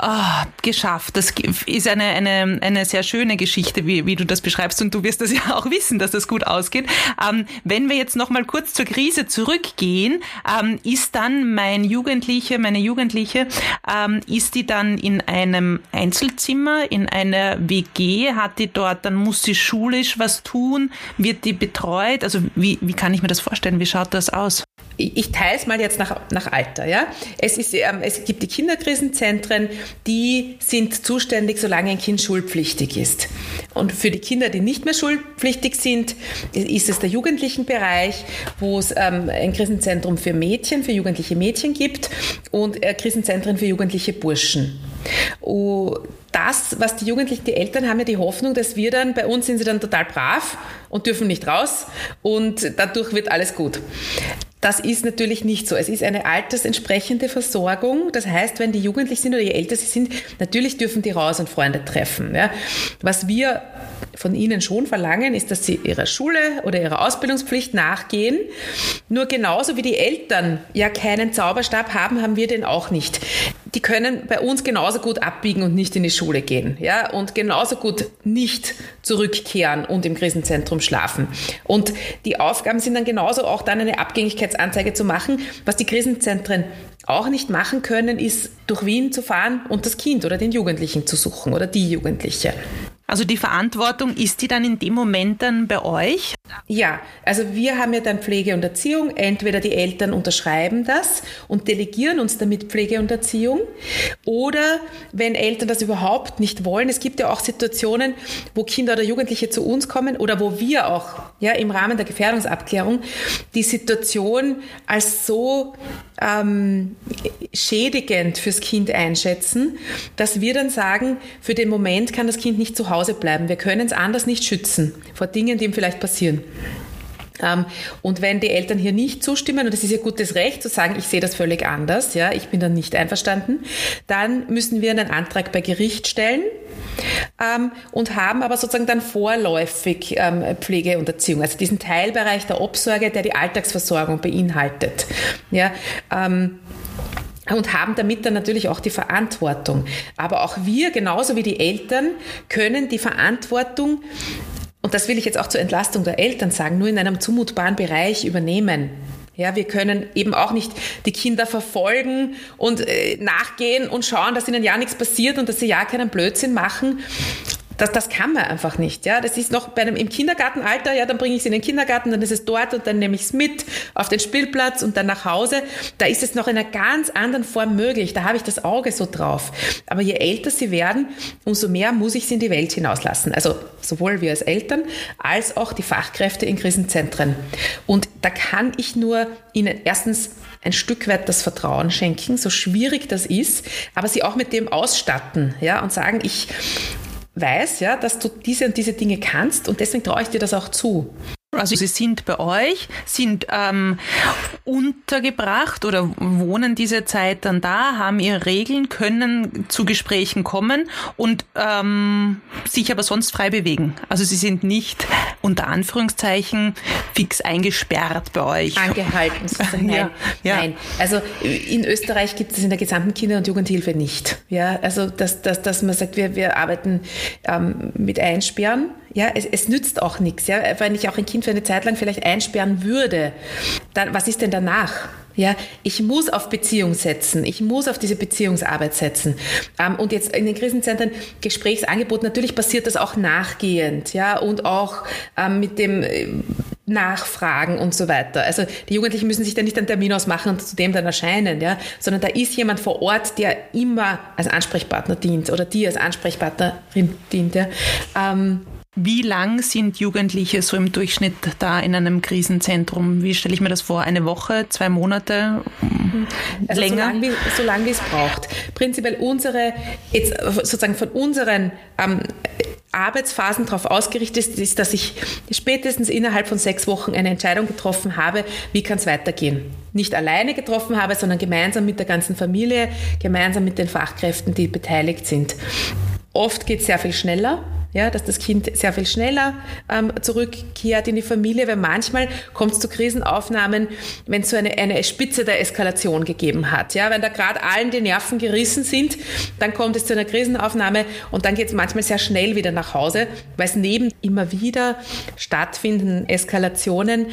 oh, geschafft. Das ist eine, eine, eine sehr schöne Geschichte, wie, wie du das beschreibst und du wirst das ja auch wissen, dass das gut ausgeht. Ähm, wenn wir jetzt noch mal kurz zur Krise zurückgehen, ähm, ist dann mein Jugendliche, meine Jugendliche, ähm, ist die dann in einem Einzelzimmer, in einer WG, hat die dort, dann muss sie schulisch was tun, wird die betreut? Also wie, wie kann ich mir das vorstellen? Vorstellen? Wie schaut das aus? ich teile es mal jetzt nach, nach Alter. Ja? Es, ist, ähm, es gibt die Kinderkrisenzentren, die sind zuständig, solange ein Kind schulpflichtig ist. Und für die Kinder, die nicht mehr schulpflichtig sind, ist es der Jugendlichenbereich, wo es ähm, ein Krisenzentrum für Mädchen, für jugendliche Mädchen gibt und äh, Krisenzentren für jugendliche Burschen. Das, was die Jugendlichen, die Eltern haben ja die Hoffnung, dass wir dann, bei uns sind sie dann total brav und dürfen nicht raus und dadurch wird alles gut. Das ist natürlich nicht so. Es ist eine altersentsprechende Versorgung. Das heißt, wenn die jugendlich sind oder je älter sie sind, natürlich dürfen die raus und Freunde treffen. Ja. Was wir von ihnen schon verlangen, ist, dass sie ihrer Schule oder ihrer Ausbildungspflicht nachgehen. Nur genauso wie die Eltern ja keinen Zauberstab haben, haben wir den auch nicht. Die können bei uns genauso gut abbiegen und nicht in die Schule gehen, ja, und genauso gut nicht zurückkehren und im Krisenzentrum schlafen. Und die Aufgaben sind dann genauso auch dann eine Abgängigkeitsanzeige zu machen. Was die Krisenzentren auch nicht machen können, ist durch Wien zu fahren und das Kind oder den Jugendlichen zu suchen oder die Jugendliche. Also die Verantwortung, ist die dann in dem Moment dann bei euch? Ja, also wir haben ja dann Pflege und Erziehung. Entweder die Eltern unterschreiben das und delegieren uns damit Pflege und Erziehung. Oder wenn Eltern das überhaupt nicht wollen, es gibt ja auch Situationen, wo Kinder oder Jugendliche zu uns kommen oder wo wir auch ja, im Rahmen der Gefährdungsabklärung die Situation als so ähm, schädigend fürs Kind einschätzen, dass wir dann sagen, für den Moment kann das Kind nicht zu Hause Hause bleiben. Wir können es anders nicht schützen vor Dingen, die ihm vielleicht passieren. Ähm, und wenn die Eltern hier nicht zustimmen, und es ist ihr gutes Recht zu sagen, ich sehe das völlig anders, ja, ich bin dann nicht einverstanden, dann müssen wir einen Antrag bei Gericht stellen ähm, und haben aber sozusagen dann vorläufig ähm, Pflege und Erziehung, also diesen Teilbereich der Obsorge, der die Alltagsversorgung beinhaltet. Ja, ähm, und haben damit dann natürlich auch die Verantwortung. Aber auch wir, genauso wie die Eltern, können die Verantwortung, und das will ich jetzt auch zur Entlastung der Eltern sagen, nur in einem zumutbaren Bereich übernehmen. Ja, wir können eben auch nicht die Kinder verfolgen und äh, nachgehen und schauen, dass ihnen ja nichts passiert und dass sie ja keinen Blödsinn machen, das, das kann man einfach nicht. Ja, das ist noch bei einem im Kindergartenalter. Ja, dann bringe ich sie in den Kindergarten, dann ist es dort und dann nehme ich es mit auf den Spielplatz und dann nach Hause. Da ist es noch in einer ganz anderen Form möglich. Da habe ich das Auge so drauf. Aber je älter sie werden, umso mehr muss ich sie in die Welt hinauslassen. Also sowohl wir als Eltern als auch die Fachkräfte in Krisenzentren. Und da kann ich nur ihnen erstens ein Stück weit das Vertrauen schenken, so schwierig das ist, aber sie auch mit dem ausstatten, ja, und sagen, ich, weiß, ja, dass du diese und diese Dinge kannst und deswegen traue ich dir das auch zu. Also Sie sind bei euch, sind ähm, untergebracht oder wohnen diese Zeit dann da, haben ihre Regeln, können zu Gesprächen kommen und ähm, sich aber sonst frei bewegen. Also Sie sind nicht unter Anführungszeichen fix eingesperrt bei euch. Angehalten sozusagen. Nein, ja, ja. nein. Also in Österreich gibt es in der gesamten Kinder- und Jugendhilfe nicht. Ja, also dass, dass, dass man sagt, wir, wir arbeiten ähm, mit Einsperren ja, es, es nützt auch nichts. Ja? Wenn ich auch ein Kind für eine Zeit lang vielleicht einsperren würde, dann was ist denn danach? Ja, ich muss auf Beziehung setzen. Ich muss auf diese Beziehungsarbeit setzen. Ähm, und jetzt in den Krisenzentren Gesprächsangebot, natürlich passiert das auch nachgehend, ja, und auch ähm, mit dem äh, Nachfragen und so weiter. Also die Jugendlichen müssen sich da nicht einen Termin ausmachen und zu dem dann erscheinen, ja, sondern da ist jemand vor Ort, der immer als Ansprechpartner dient oder die als Ansprechpartnerin dient, ja. Ähm, wie lang sind Jugendliche so im Durchschnitt da in einem Krisenzentrum? Wie stelle ich mir das vor? Eine Woche, zwei Monate? Also länger? So lange, wie, so wie es braucht. Prinzipiell unsere, jetzt sozusagen von unseren ähm, Arbeitsphasen darauf ausgerichtet ist, dass ich spätestens innerhalb von sechs Wochen eine Entscheidung getroffen habe, wie kann es weitergehen. Nicht alleine getroffen habe, sondern gemeinsam mit der ganzen Familie, gemeinsam mit den Fachkräften, die beteiligt sind. Oft geht es sehr viel schneller ja, dass das Kind sehr viel schneller ähm, zurückkehrt in die Familie, weil manchmal kommt es zu Krisenaufnahmen, wenn es so eine, eine Spitze der Eskalation gegeben hat. Ja, wenn da gerade allen die Nerven gerissen sind, dann kommt es zu einer Krisenaufnahme und dann geht es manchmal sehr schnell wieder nach Hause, weil es neben immer wieder stattfindenden Eskalationen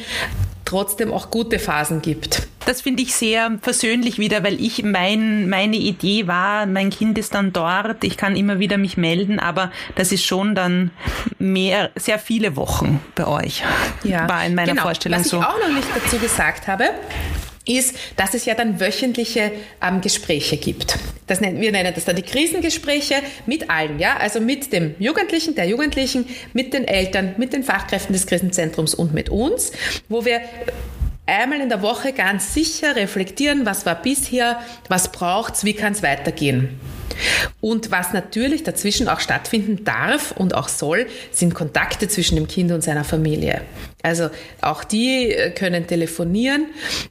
trotzdem auch gute Phasen gibt. Das finde ich sehr versöhnlich wieder, weil ich mein, meine Idee war, mein Kind ist dann dort, ich kann immer wieder mich melden, aber das ist schon dann mehr, sehr viele Wochen bei euch. Ja, war in meiner genau. Vorstellung Was so. Was ich auch noch nicht dazu gesagt habe, ist, dass es ja dann wöchentliche ähm, Gespräche gibt. Das nennen, wir nennen das dann die Krisengespräche mit allen, ja, also mit dem Jugendlichen, der Jugendlichen, mit den Eltern, mit den Fachkräften des Krisenzentrums und mit uns, wo wir einmal in der Woche ganz sicher reflektieren, was war bisher, was braucht's, wie kann es weitergehen. Und was natürlich dazwischen auch stattfinden darf und auch soll, sind Kontakte zwischen dem Kind und seiner Familie. Also auch die äh, können telefonieren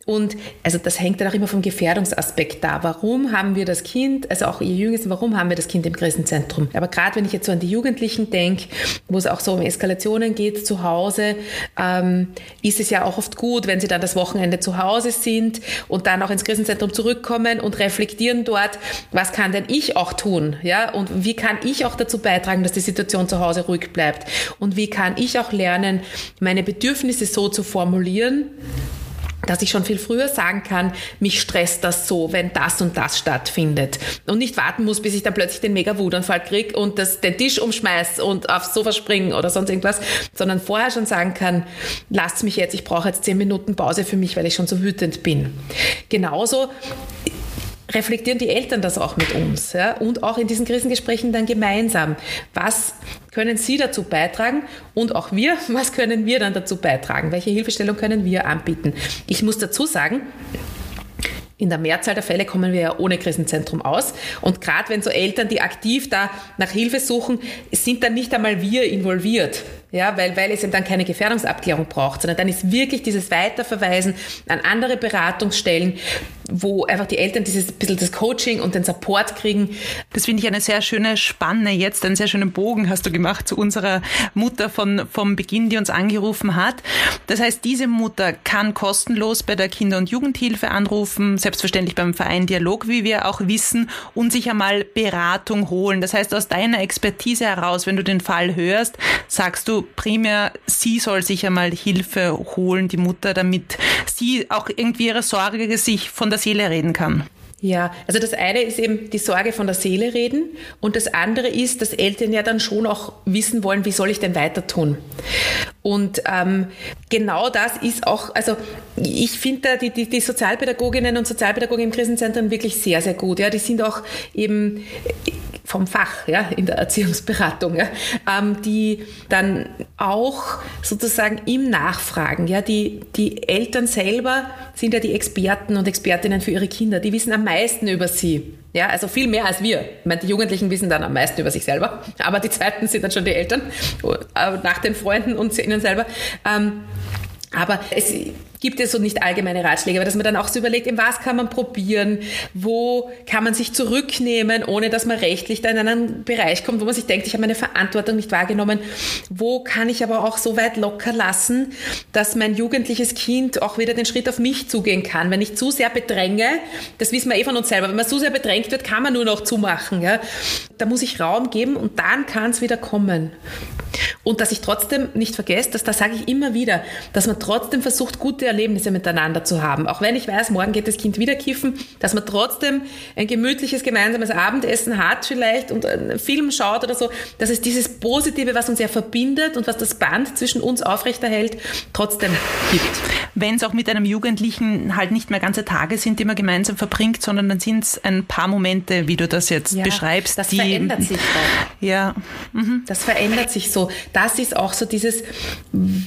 und also das hängt dann auch immer vom Gefährdungsaspekt da. Warum haben wir das Kind, also auch ihr Jüngsten, warum haben wir das Kind im Krisenzentrum? Aber gerade wenn ich jetzt so an die Jugendlichen denke, wo es auch so um Eskalationen geht zu Hause, ähm, ist es ja auch oft gut, wenn sie dann das Wochenende zu Hause sind und dann auch ins Krisenzentrum zurückkommen und reflektieren dort, was kann denn ich auch tun, ja, und wie kann ich auch dazu beitragen, dass die Situation zu Hause ruhig bleibt und wie kann ich auch lernen, meine Bedürfnisse so zu formulieren, dass ich schon viel früher sagen kann, mich stresst das so, wenn das und das stattfindet. Und nicht warten muss, bis ich dann plötzlich den mega Wutanfall kriege und das, den Tisch umschmeiß und aufs Sofa springen oder sonst irgendwas, sondern vorher schon sagen kann, lasst mich jetzt, ich brauche jetzt zehn Minuten Pause für mich, weil ich schon so wütend bin. Genauso reflektieren die Eltern das auch mit uns ja? und auch in diesen Krisengesprächen dann gemeinsam. Was können Sie dazu beitragen und auch wir, was können wir dann dazu beitragen? Welche Hilfestellung können wir anbieten? Ich muss dazu sagen, in der Mehrzahl der Fälle kommen wir ja ohne Krisenzentrum aus. Und gerade wenn so Eltern, die aktiv da nach Hilfe suchen, sind dann nicht einmal wir involviert. Ja, weil, weil es eben dann keine Gefährdungsabklärung braucht, sondern dann ist wirklich dieses Weiterverweisen an andere Beratungsstellen, wo einfach die Eltern dieses bisschen das Coaching und den Support kriegen. Das finde ich eine sehr schöne Spanne jetzt, einen sehr schönen Bogen hast du gemacht zu unserer Mutter von, vom Beginn, die uns angerufen hat. Das heißt, diese Mutter kann kostenlos bei der Kinder- und Jugendhilfe anrufen, selbstverständlich beim Verein Dialog, wie wir auch wissen, und sich einmal Beratung holen. Das heißt, aus deiner Expertise heraus, wenn du den Fall hörst, sagst du primär, sie soll sich einmal Hilfe holen, die Mutter, damit sie auch irgendwie ihre Sorge sich von der Seele reden kann. Ja, also das eine ist eben die Sorge von der Seele reden und das andere ist, dass Eltern ja dann schon auch wissen wollen, wie soll ich denn weiter tun. Und ähm, genau das ist auch, also ich finde da die, die, die Sozialpädagoginnen und Sozialpädagogen im Krisenzentrum wirklich sehr, sehr gut. Ja, die sind auch eben vom Fach ja, in der Erziehungsberatung, ja, ähm, die dann auch sozusagen im Nachfragen, ja, die, die Eltern selber sind ja die Experten und Expertinnen für ihre Kinder, die wissen am meisten über sie. Ja, also viel mehr als wir. Ich meine, die Jugendlichen wissen dann am meisten über sich selber, aber die zweiten sind dann schon die Eltern, äh, nach den Freunden und ihnen selber. Ähm, aber es gibt es so nicht allgemeine Ratschläge, aber dass man dann auch so überlegt, in was kann man probieren, wo kann man sich zurücknehmen, ohne dass man rechtlich da in einen Bereich kommt, wo man sich denkt, ich habe meine Verantwortung nicht wahrgenommen, wo kann ich aber auch so weit locker lassen, dass mein jugendliches Kind auch wieder den Schritt auf mich zugehen kann. Wenn ich zu sehr bedränge, das wissen wir eh von uns selber, wenn man zu sehr bedrängt wird, kann man nur noch zumachen. Ja? Da muss ich Raum geben und dann kann es wieder kommen. Und dass ich trotzdem nicht vergesse, dass da sage ich immer wieder, dass man trotzdem versucht, gute Erlebnisse miteinander zu haben. Auch wenn ich weiß, morgen geht das Kind wieder kiffen, dass man trotzdem ein gemütliches gemeinsames Abendessen hat vielleicht und einen Film schaut oder so, dass es dieses Positive, was uns ja verbindet und was das Band zwischen uns aufrechterhält, trotzdem gibt. Wenn es auch mit einem Jugendlichen halt nicht mehr ganze Tage sind, die man gemeinsam verbringt, sondern dann sind es ein paar Momente, wie du das jetzt ja, beschreibst. Das die, verändert sich auch. Ja. Mhm. Das verändert sich so. Das ist auch so dieses,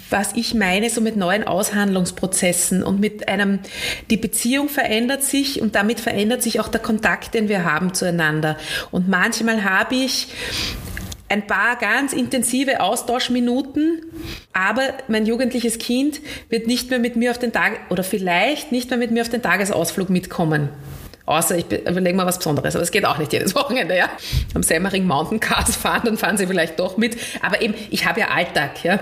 was ich meine, so mit neuen Aushandlungsprozessen und mit einem, die Beziehung verändert sich und damit verändert sich auch der Kontakt, den wir haben zueinander. Und manchmal habe ich ein paar ganz intensive Austauschminuten, aber mein jugendliches Kind wird nicht mehr mit mir auf den Tag oder vielleicht nicht mehr mit mir auf den Tagesausflug mitkommen. Außer ich überlege mal was Besonderes, aber es geht auch nicht jedes Wochenende, ja. Am Semmering Mountain Cars fahren, dann fahren sie vielleicht doch mit. Aber eben, ich habe ja Alltag, ja.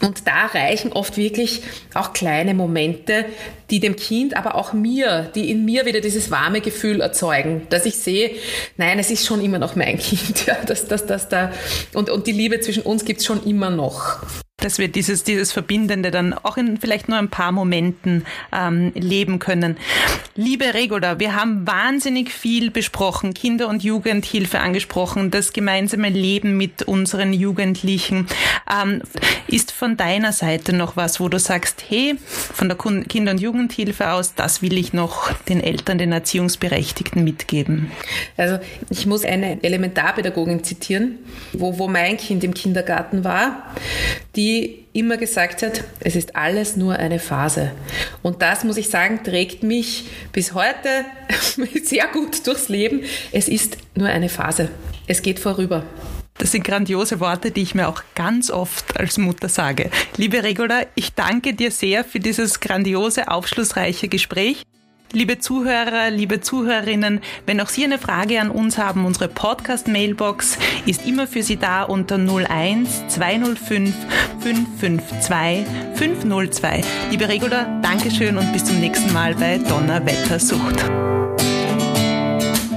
Und da reichen oft wirklich auch kleine Momente, die dem Kind, aber auch mir, die in mir wieder dieses warme Gefühl erzeugen, dass ich sehe, nein, es ist schon immer noch mein Kind, ja, dass, dass, dass da, und, und die Liebe zwischen uns gibt es schon immer noch dass wir dieses, dieses Verbindende dann auch in vielleicht nur ein paar Momenten ähm, leben können. Liebe Regula, wir haben wahnsinnig viel besprochen, Kinder- und Jugendhilfe angesprochen, das gemeinsame Leben mit unseren Jugendlichen. Ähm, ist von deiner Seite noch was, wo du sagst, hey, von der Kinder- und Jugendhilfe aus, das will ich noch den Eltern, den Erziehungsberechtigten mitgeben? Also ich muss eine Elementarpädagogin zitieren, wo, wo mein Kind im Kindergarten war, die immer gesagt hat, es ist alles nur eine Phase. Und das, muss ich sagen, trägt mich bis heute sehr gut durchs Leben. Es ist nur eine Phase. Es geht vorüber. Das sind grandiose Worte, die ich mir auch ganz oft als Mutter sage. Liebe Regula, ich danke dir sehr für dieses grandiose, aufschlussreiche Gespräch. Liebe Zuhörer, liebe Zuhörerinnen, wenn auch Sie eine Frage an uns haben, unsere Podcast-Mailbox ist immer für Sie da unter 01 205 552 502. Liebe Regula, Dankeschön und bis zum nächsten Mal bei Donnerwetter Sucht.